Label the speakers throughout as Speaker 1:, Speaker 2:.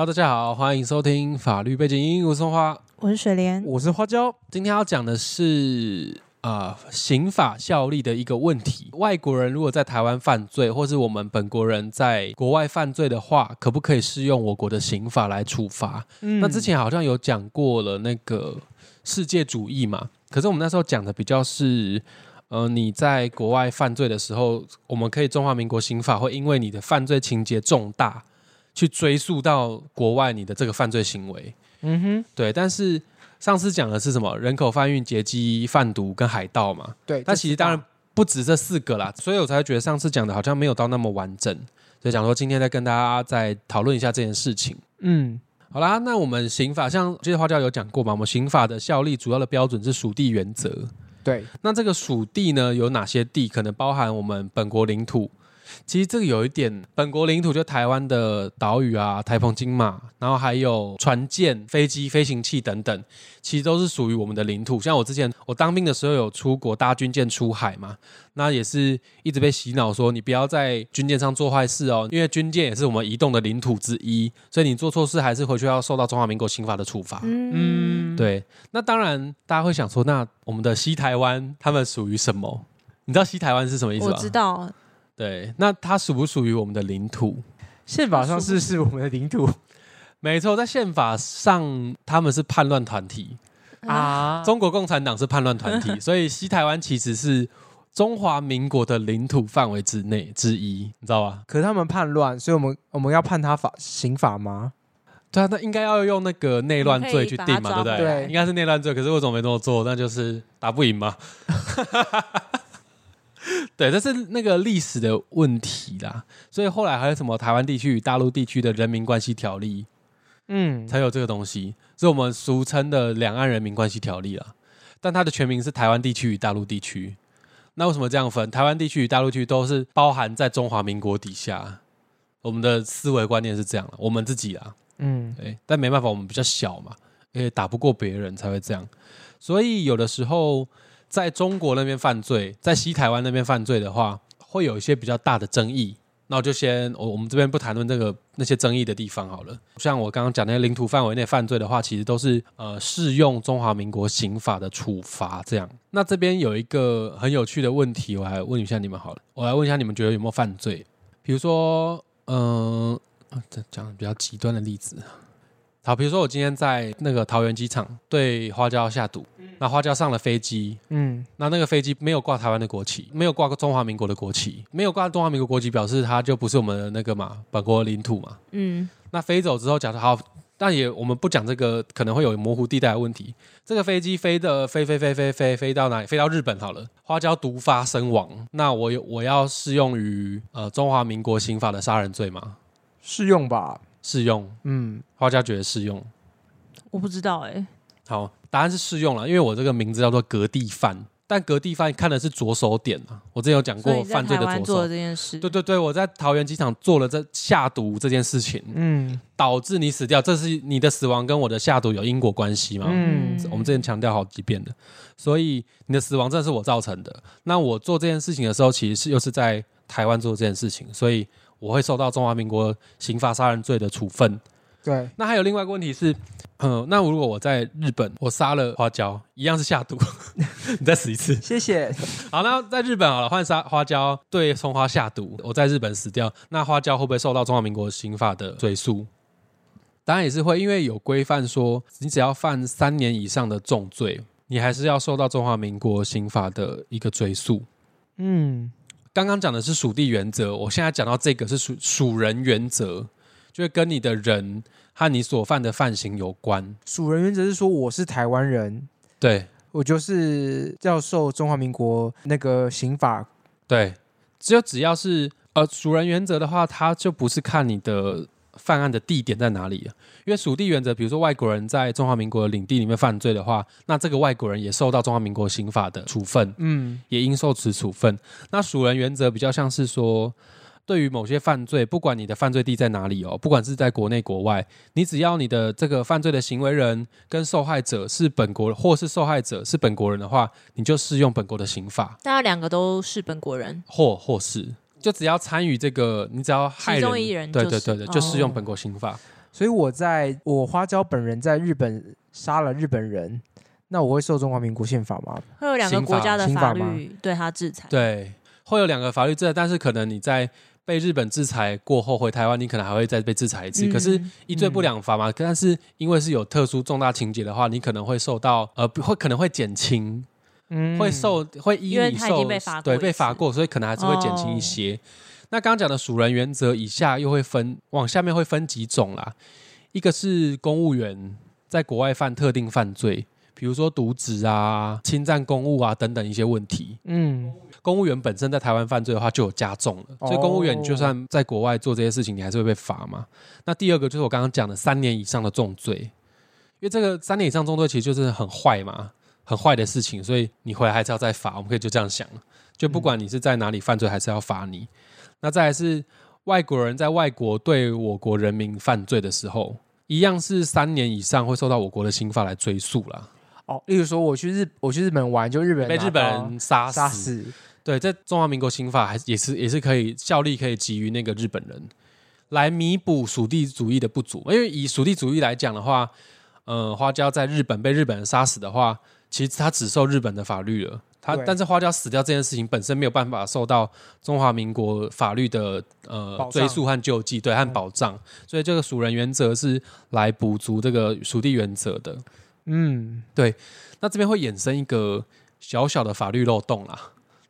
Speaker 1: Hello，大家好，欢迎收听法律背景音，我是松花。
Speaker 2: 我是水莲，
Speaker 3: 我是花椒。
Speaker 1: 今天要讲的是啊、呃刑法效力的一个问题。外国人如果在台湾犯罪，或是我们本国人在国外犯罪的话，可不可以适用我国的刑法来处罚？
Speaker 3: 嗯
Speaker 1: 那之前好像有讲过了那个世界主义嘛，可是我们那时候讲的比较是，呃，你在国外犯罪的时候，我们可以中华民国刑法会因为你的犯罪情节重大，去追溯到国外你的这个犯罪行为。
Speaker 3: 嗯哼，
Speaker 1: 对，但是上次讲的是什么？人口贩运、劫机、贩毒跟海盗嘛。
Speaker 3: 对。
Speaker 1: 但其实当然不止这四个啦，所以我才觉得上次讲的好像没有到那么完整，所以讲说今天再跟大家再讨论一下这件事情。
Speaker 3: 嗯
Speaker 1: 好啦，那我们刑法像这些花椒有讲过嘛？我们刑法的效力主要的标准是属地原则。
Speaker 3: 对，
Speaker 1: 那这个属地呢，有哪些地？可能包含我们本国领土。其实这个有一点，本国领土就台湾的岛屿啊、台澎金马，然后还有船舰、飞机、飞行器等等，其实都是属于我们的领土。像我之前我当兵的时候有出国搭军舰出海嘛，那也是一直被洗脑说你不要在军舰上做坏事哦，因为军舰也是我们移动的领土之一，所以你做错事还是回去要受到中华民国刑法的处罚。
Speaker 2: 嗯，
Speaker 3: 嗯，
Speaker 1: 对，那当然大家会想说，那我们的西台湾他们属于什么？你知道西台湾是什么意思吗
Speaker 2: 我
Speaker 1: 吗？
Speaker 2: 知道，
Speaker 1: 对，那它属不属于我们的领土？
Speaker 3: 宪法上是是我们的领土
Speaker 1: 没错，在宪法上他们是叛乱团体，
Speaker 3: 啊。
Speaker 1: 中国共产党是叛乱团体，所以西台湾其实是中华民国的领土范围之内之一，你知道吧？
Speaker 3: 可是他们叛乱，所以我们我们要判他法刑法吗？
Speaker 1: 对啊，那应该要用那个内乱罪去定嘛，对不对？
Speaker 2: 我们可以把它
Speaker 3: 抓回来
Speaker 1: 应该是内乱罪，可是为什么没这么做？那就是打不赢嘛。对，这是那个历史的问题啦。所以后来还有什么台湾地区与大陆地区的人民关系条例
Speaker 3: 嗯，
Speaker 1: 才有这个东西，是我们俗称的两岸人民关系条例啦。但它的全名是台湾地区与大陆地区。那为什么这样分？台湾地区与大陆地区都是包含在中华民国底下。我们的思维观念是这样了，我们自己啊，
Speaker 3: 嗯，
Speaker 1: 对，但没办法，我们比较小嘛，因为打不过别人才会这样。所以有的时候在中国那边犯罪，在西台湾那边犯罪的话，会有一些比较大的争议。那我就先我我们这边不谈论这个那些争议的地方好了。像我刚刚讲那些领土范围内犯罪的话，其实都是呃适用中华民国刑法的处罚这样。那这边有一个很有趣的问题，我来问一下你们好了。我来问一下你们觉得有没有犯罪？比如说，嗯、啊这讲比较极端的例子。好，比如说我今天在那个桃园机场对花椒下毒，那花椒上了飞机，
Speaker 3: 嗯，
Speaker 1: 那那个飞机没有挂台湾的国旗，没有挂中华民国的国旗，没有挂中华民国国旗，表示它就不是我们的那个嘛本国领土嘛。
Speaker 2: 嗯，
Speaker 1: 那飞走之后，假设好，但也我们不讲这个可能会有模糊地带的问题。这个飞机飞的飞飞飞飞飞飞到哪里？飞到日本好了，花椒毒发身亡，那我有我要适用于呃中华民国刑法的杀人罪吗？
Speaker 3: 适用吧？
Speaker 1: 适用，
Speaker 3: 嗯，
Speaker 1: 花家觉得适用。
Speaker 2: 我不知道哎，
Speaker 1: 好，答案是适用了，因为我这个名字叫做隔地犯，但隔地犯看的是着手点啊。我之前有讲过犯罪的着
Speaker 2: 台湾做的
Speaker 1: 手。
Speaker 2: 这件事，
Speaker 1: 对对对，我在桃园机场做了这下毒这件事情，
Speaker 3: 嗯
Speaker 1: 导致你死掉，这是你的死亡跟我的下毒有因果关系嘛？
Speaker 3: 嗯
Speaker 1: 我们之前强调好几遍的，所以你的死亡真的是我造成的。那我做这件事情的时候，其实是又是在台湾做这件事情，所以我会受到中华民国刑法杀人罪的处分。
Speaker 3: 对，
Speaker 1: 那还有另外一个问题是，嗯，那如果我在日本我杀了花椒，一样是下毒，你再死一次。
Speaker 3: 谢谢。
Speaker 1: 好，那在日本好了，换杀花椒对葱花下毒，我在日本死掉，那花椒会不会受到中华民国刑法的追诉？当然也是会，因为有规范说，你只要犯三年以上的重罪，你还是要受到中华民国刑法的一个追诉。
Speaker 3: 嗯，
Speaker 1: 刚刚讲的是属地原则，我现在讲到这个是属属人原则，就是跟你的人和你所犯的犯行有关。
Speaker 3: 属人原则是说我是台湾人，
Speaker 1: 对
Speaker 3: 我就是要受中华民国那个刑法。
Speaker 1: 对，只有只要是呃属人原则的话，它就不是看你的犯案的地点在哪里了，因为属地原则，比如说外国人在中华民国的领地里面犯罪的话，那这个外国人也受到中华民国刑法的处分，
Speaker 3: 嗯
Speaker 1: 也应受此处分。那属人原则比较像是说。对于某些犯罪，不管你的犯罪地在哪里哦，不管是在国内国外，你只要你的这个犯罪的行为人跟受害者是本国，或是受害者是本国人的话，你就适用本国的刑法，
Speaker 2: 大家两个都是本国人，
Speaker 1: 或或是就只要参与这个，你只要害人，
Speaker 2: 其中一人
Speaker 1: 对
Speaker 2: 就是
Speaker 1: 对对对，就适用
Speaker 3: 哦
Speaker 1: 本国刑法。
Speaker 3: 所以我在我花椒本人在日本杀了日本人，那我会受中华民国宪法吗？
Speaker 2: 会有两个国家的法
Speaker 3: 刑法吗
Speaker 2: 律对他制裁。
Speaker 1: 对，会有两个法律制裁，但是可能你在被日本制裁过后回台湾，你可能还会再被制裁一次。可是
Speaker 2: 嗯
Speaker 1: 一罪不两罚嘛，但是因为是有特殊重大情节的话，你可能会受到呃不会可能会减轻，
Speaker 3: 嗯
Speaker 1: 会受会依
Speaker 2: 因为
Speaker 1: 你受
Speaker 2: 他已经被罚过
Speaker 1: 对被罚过，所以可能还是会减轻一些。那刚刚讲的属人原则以下又会分往下面会分几种啦，一个是公务员在国外犯特定犯罪，比如说渎职啊、侵占公务啊等等一些问题。
Speaker 3: 嗯
Speaker 1: 公务员本身在台湾犯罪的话就有加重了，
Speaker 3: 哦
Speaker 1: 所以公务员你就算在国外做这些事情，你还是会被罚嘛。那第二个就是我刚刚讲的三年以上的重罪，因为这个三年以上重罪其实就是很坏嘛，很坏的事情，所以你回来还是要再罚。我们可以就这样想，就不管你是在哪里犯罪，还是要罚你。那再来是外国人在外国对我国人民犯罪的时候，一样是三年以上会受到我国的刑法来追诉啦，
Speaker 3: 哦，例如说我去日我去日本玩，就日本人
Speaker 1: 被日本人杀
Speaker 3: 杀
Speaker 1: 死。
Speaker 3: 死，
Speaker 1: 对，在中华民国刑法还是也是也是可以效力可以给予那个日本人，来弥补属地主义的不足。因为以属地主义来讲的话，呃，花椒在日本被日本人杀死的话，其实他只受日本的法律了。他但是花椒死掉这件事情本身没有办法受到中华民国法律的呃追溯和救济，对和
Speaker 3: 嗯
Speaker 1: 保障，所以这个属人原则是来补足这个属地原则的。
Speaker 3: 嗯，对。
Speaker 1: 那这边会衍生一个小小的法律漏洞啦，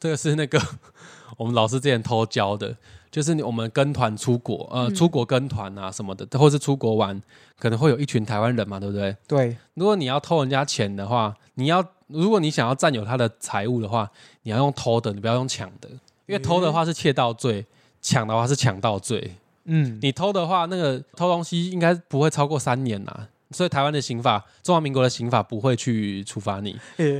Speaker 1: 这个是那个 我们老师之前偷教的，就是你我们跟团出国，呃，
Speaker 2: 嗯。
Speaker 1: 出国跟团啊什么的，或是出国玩，可能会有一群台湾人嘛，对不对？
Speaker 3: 对，
Speaker 1: 如果你要偷人家钱的话，你要如果你想要占有他的财物的话，你要用偷的，你不要用抢的，因为偷的话是窃盗罪，抢的话是抢盗罪。
Speaker 3: 嗯，
Speaker 1: 你偷的话，那个偷东西应该不会超过三年呐、所以台湾的刑法，中华民国的刑法不会去处罚你。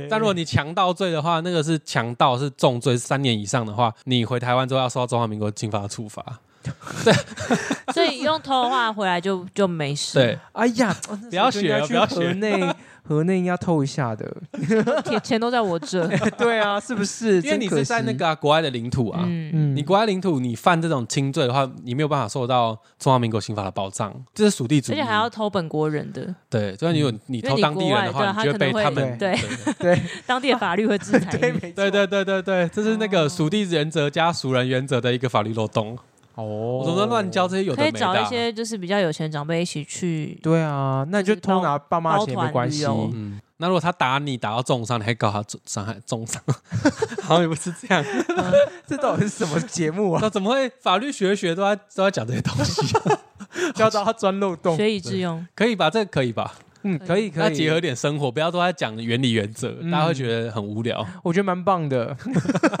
Speaker 1: 但如果你强盗罪的话，那个是强盗是重罪，三年以上的话，你回台湾之后要受到中华民国刑法的处罚。
Speaker 2: 所以用偷的话回来就就没事。
Speaker 1: 对，
Speaker 3: 哎呀，
Speaker 1: 不要学不要学。
Speaker 3: 河内 河内应该偷一下的，
Speaker 2: 钱钱都在我这。
Speaker 3: 对啊，是不是？
Speaker 1: 因为你是在那个啊、国外的领土啊。
Speaker 2: 嗯，
Speaker 3: 嗯
Speaker 1: 你国外领土，你犯这种轻罪的话，你没有办法受到中华民国刑法的保障，这是属地主义。
Speaker 2: 而且还要偷本国人的，
Speaker 1: 对，就算你有你偷当地人的话，你就被
Speaker 2: 他
Speaker 1: 们
Speaker 3: 会
Speaker 2: 对。
Speaker 3: 对
Speaker 2: 当地的法律会制裁
Speaker 3: 对
Speaker 1: 对对对，这是那个属地原则加属人原则的一个法律漏洞。
Speaker 3: 哦，
Speaker 1: 我怎么能乱教这些有的
Speaker 2: 可以
Speaker 1: 没的啊？
Speaker 2: 找一些就是比较有钱的长辈一起去。
Speaker 3: 对啊，那你就偷拿爸妈的钱也没关系。
Speaker 2: 旅游
Speaker 1: 嗯，那如果他打你打到重伤，你还告他重伤害重伤，好像也不是这样。
Speaker 3: 这到底是什么节目啊？
Speaker 1: 那怎么会法律学学都在都在讲这些东西？
Speaker 3: 教到他钻漏洞。
Speaker 2: 学以致用，
Speaker 1: 可以吧？这个可以吧？
Speaker 3: 嗯，可以可以，
Speaker 1: 那结合点生活，不要都在讲原理原则，
Speaker 3: 嗯
Speaker 1: 大家会觉得很无聊。
Speaker 3: 我觉得蛮棒的
Speaker 2: 听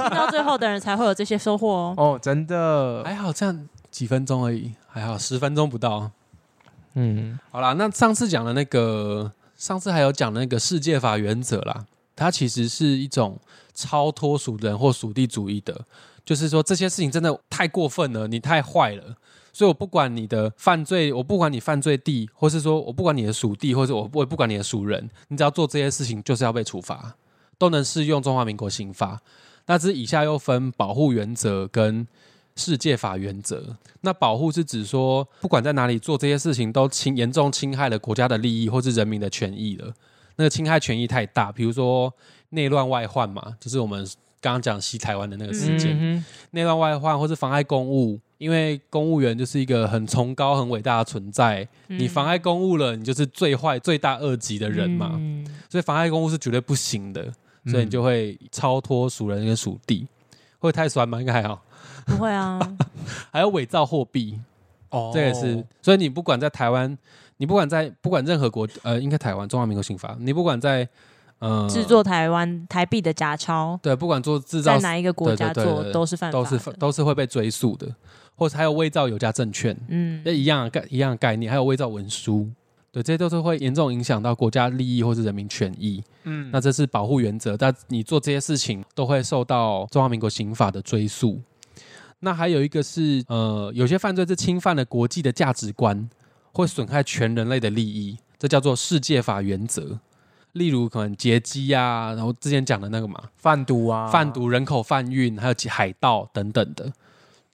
Speaker 2: 到最后的人才会有这些收获哦。
Speaker 3: 哦，真的。
Speaker 1: 还好这样几分钟而已，还好十分钟不到。
Speaker 3: 嗯，
Speaker 1: 好啦，那上次讲的那个，上次还有讲那个世界法原则啦，它其实是一种超脱属人或属地主义的，就是说这些事情真的太过分了，你太坏了，所以我不管你的犯罪，我不管你犯罪地，或是说我不管你的属地，或者我我也不管你的属人，你只要做这些事情，就是要被处罚，都能适用中华民国刑法。那这以下又分保护原则跟世界法原则。那保护是指说，不管在哪里做这些事情，都侵严重侵害了国家的利益或是人民的权益了。那个侵害权益太大，比如说内乱外患嘛，就是我们刚刚讲西台湾的那个事件，
Speaker 3: 嗯
Speaker 1: 内乱外患或是妨碍公务。因为公务员就是一个很崇高、很伟大的存在，你妨碍公务了，你就是最坏、最大恶极的人嘛。
Speaker 2: 嗯
Speaker 1: 所以妨碍公务是绝对不行的，所以你就会超脱属人跟属地。会太酸吗？应该还好。
Speaker 2: 不会啊，
Speaker 1: 还有伪造货币，
Speaker 3: 哦
Speaker 1: 这也是。所以你不管在台湾，你不管在不管任何国，呃，应该台湾中华民国刑法，你不管在呃
Speaker 2: 制作台湾台币的假钞，
Speaker 1: 对，不管做制造
Speaker 2: 在哪一个国家做
Speaker 1: 对对对对
Speaker 2: 都是犯法的，
Speaker 1: 都是都是会被追诉的，或者还有伪造有价证券，
Speaker 2: 嗯
Speaker 1: 那一样的概一样的概念，还有伪造文书。对，这些都是会严重影响到国家利益或是人民权益。
Speaker 3: 嗯
Speaker 1: 那这是保护原则，但你做这些事情都会受到中华民国刑法的追溯。那还有一个是，呃，有些犯罪是侵犯了国际的价值观，会损害全人类的利益，这叫做世界法原则。例如可能劫机啊，然后之前讲的那个嘛，
Speaker 3: 贩毒啊，
Speaker 1: 贩毒、人口贩运，还有海盗等等的。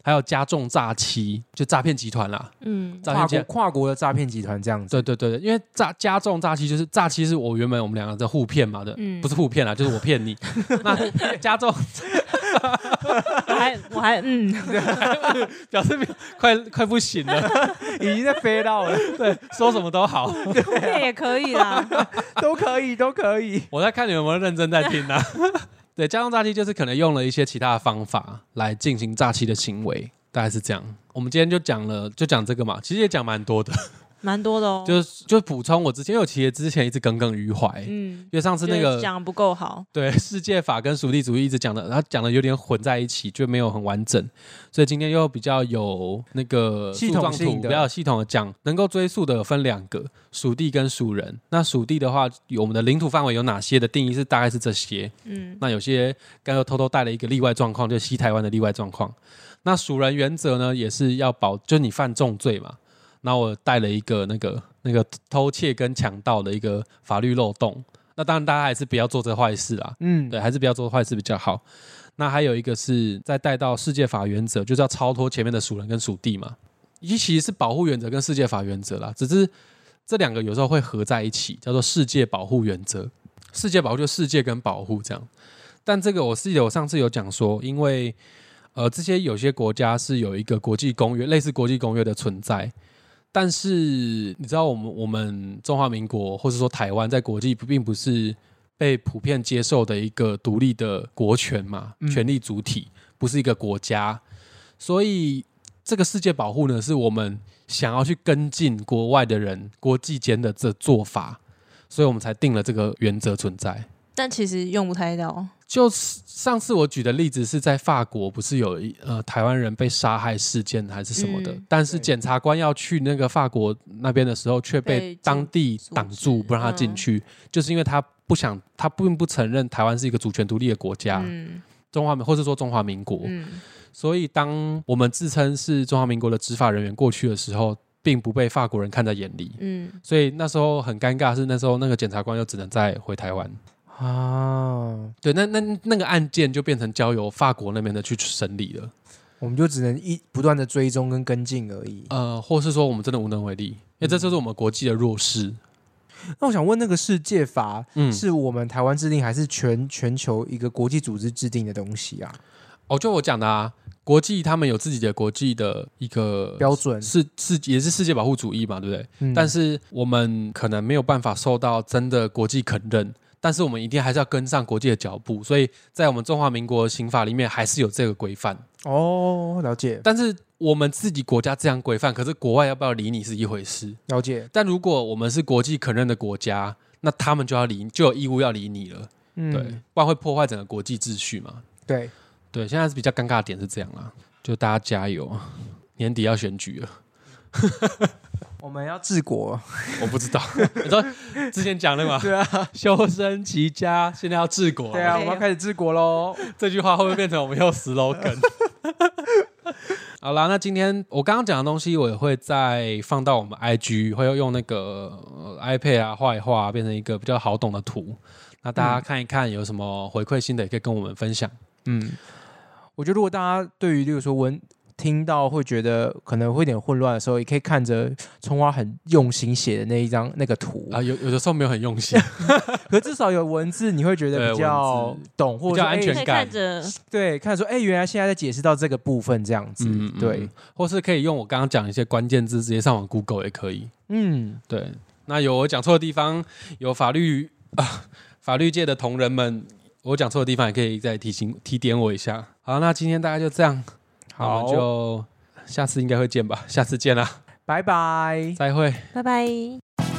Speaker 1: 还有加重诈欺，就诈骗集团啦。
Speaker 2: 嗯，
Speaker 3: 跨国
Speaker 1: 诈骗集
Speaker 3: 跨国的诈骗集团这样子。
Speaker 1: 对对对，因为诈加重诈欺就是诈欺是我原本我们两个在互骗嘛的，
Speaker 2: 嗯
Speaker 1: 不是互骗啦，就是我骗你。那加重
Speaker 2: 我还我还嗯，
Speaker 1: 表示快快不行了，
Speaker 3: 已经在飞到了，
Speaker 1: 对，说什么都好。
Speaker 2: 互骗也可以啦。
Speaker 3: 都可以，都可以。
Speaker 1: 我在看你们有没有认真在听呢、对，加重诈欺就是可能用了一些其他的方法来进行诈欺的行为，大概是这样。我们今天就讲了，就讲这个嘛，其实也讲蛮多的，
Speaker 2: 蛮多的哦。
Speaker 1: 就是就补充我之前，因为我其实之前一直耿耿于怀，嗯因
Speaker 2: 嗯，
Speaker 1: 为上次那个
Speaker 2: 讲不够好。
Speaker 1: 对世界法跟属地主义一直讲的，然后讲的有点混在一起，就没有很完整，所以今天又比较有那个
Speaker 3: 系统性的
Speaker 1: 比较有系统的讲，能够追溯的有分两个，属地跟属人。那属地的话，有我们的领土范围有哪些的定义是大概是这些，
Speaker 2: 嗯
Speaker 1: 那有些刚刚偷偷带了一个例外状况，就是西台湾的例外状况。那属人原则呢，也是要保，就是你犯重罪嘛。那我带了一个那个那个偷窃跟强盗的一个法律漏洞。那当然，大家还是不要做这个坏事啦。
Speaker 3: 嗯，
Speaker 1: 对，还是不要做坏事比较好。那还有一个是再带到世界法原则，就是要超脱前面的属人跟属地嘛。一其实是保护原则跟世界法原则啦，只是这两个有时候会合在一起，叫做世界保护原则。世界保护就世界跟保护这样。但这个我记得我上次有讲说，因为呃这些有些国家是有一个国际公约，类似国际公约的存在。但是你知道，我们我们中华民国或者说台湾在国际并不是被普遍接受的一个独立的国权嘛，
Speaker 3: 嗯
Speaker 1: 权力主体不是一个国家，所以这个世界保护呢，是我们想要去跟进国外的人国际间的这做法，所以我们才定了这个原则存在。
Speaker 2: 但其实用不太到。
Speaker 1: 就是上次我举的例子是在法国，不是有一呃台湾人被杀害事件还是什么的，
Speaker 2: 嗯
Speaker 1: 但是
Speaker 3: 对。
Speaker 1: 检察官要去那个法国那边的时候，却被
Speaker 2: 被
Speaker 1: 当地
Speaker 2: 阻
Speaker 1: 挡住，不让他进
Speaker 2: 嗯。
Speaker 1: 去，就是因为他不想，他并不承认台湾是一个主权独立的国家，
Speaker 2: 嗯。
Speaker 1: 中华民或是说中华民国，
Speaker 2: 嗯。
Speaker 1: 所以当我们自称是中华民国的执法人员过去的时候，并不被法国人看在眼里，
Speaker 2: 嗯，
Speaker 1: 所以那时候很尴尬，是那时候那个检察官又只能再回台湾。
Speaker 3: 啊，
Speaker 1: 对，那那那个案件就变成交由法国那边的去审理了，
Speaker 3: 我们就只能一不断的追踪跟跟进而已。
Speaker 1: 呃，或是说我们真的无能为力，因为这就是我们国际的弱势。
Speaker 3: 那我想问，那个世界法
Speaker 1: 嗯，
Speaker 3: 是我们台湾制定，还是全全球一个国际组织制定的东西啊？
Speaker 1: 哦，就我讲的啊，国际他们有自己的国际的一个
Speaker 3: 标准，
Speaker 1: 是是也是世界保护主义嘛，对不对？
Speaker 3: 嗯
Speaker 1: 但是我们可能没有办法受到真的国际肯认，但是我们一定还是要跟上国际的脚步，所以在我们中华民国刑法里面还是有这个规范。
Speaker 3: 哦，了解
Speaker 1: 但是我们自己国家这样规范，可是国外要不要理你是一回事。
Speaker 3: 了解，
Speaker 1: 但如果我们是国际可认的国家，那他们就要理，就有义务要理你了，
Speaker 3: 嗯
Speaker 1: 对，不然会破坏整个国际秩序嘛。
Speaker 3: 对，
Speaker 1: 对，现在是比较尴尬的点是这样啦，就大家加油，年底要选举了。
Speaker 3: 我们要治国，
Speaker 1: 我不知道，你说之前讲的嘛，
Speaker 3: 对啊，
Speaker 1: 修身齐家，现在要治国。
Speaker 3: 对啊，我
Speaker 2: 对
Speaker 3: 们要开始治国喽。
Speaker 1: 这句话会不会变成我们又 slogan？好啦，那今天我刚刚讲的东西，我也会再放到我们 IG，会用那个、呃 iPad 啊画一画，变成一个比较好懂的图。那大家看一看，有什么回馈心的，也可以跟我们分享。
Speaker 3: 嗯，我觉得如果大家对于例如说文听到会觉得可能会有点混乱的时候，也可以看着葱花很用心写的那一张那个图，
Speaker 1: 啊，有有的时候没有很用心，
Speaker 3: 可至少有文字，你会觉得比较懂，或者
Speaker 1: 安全感。
Speaker 2: 看着。
Speaker 3: 对，看说哎，原来现在在解释到这个部分这样子，
Speaker 1: 嗯，嗯
Speaker 3: 对
Speaker 1: 嗯，或是可以用我刚刚讲一些关键字，直接上网 Google 也可以。
Speaker 3: 嗯，
Speaker 1: 对，那有我讲错的地方，有法律啊 法律界的同仁们，我讲错的地方也可以再提醒提点我一下。好，那今天大概就这样，
Speaker 3: 好，
Speaker 1: 们就下次应该会见吧，下次见啦，
Speaker 3: 拜拜。
Speaker 1: 再会。
Speaker 2: 拜拜。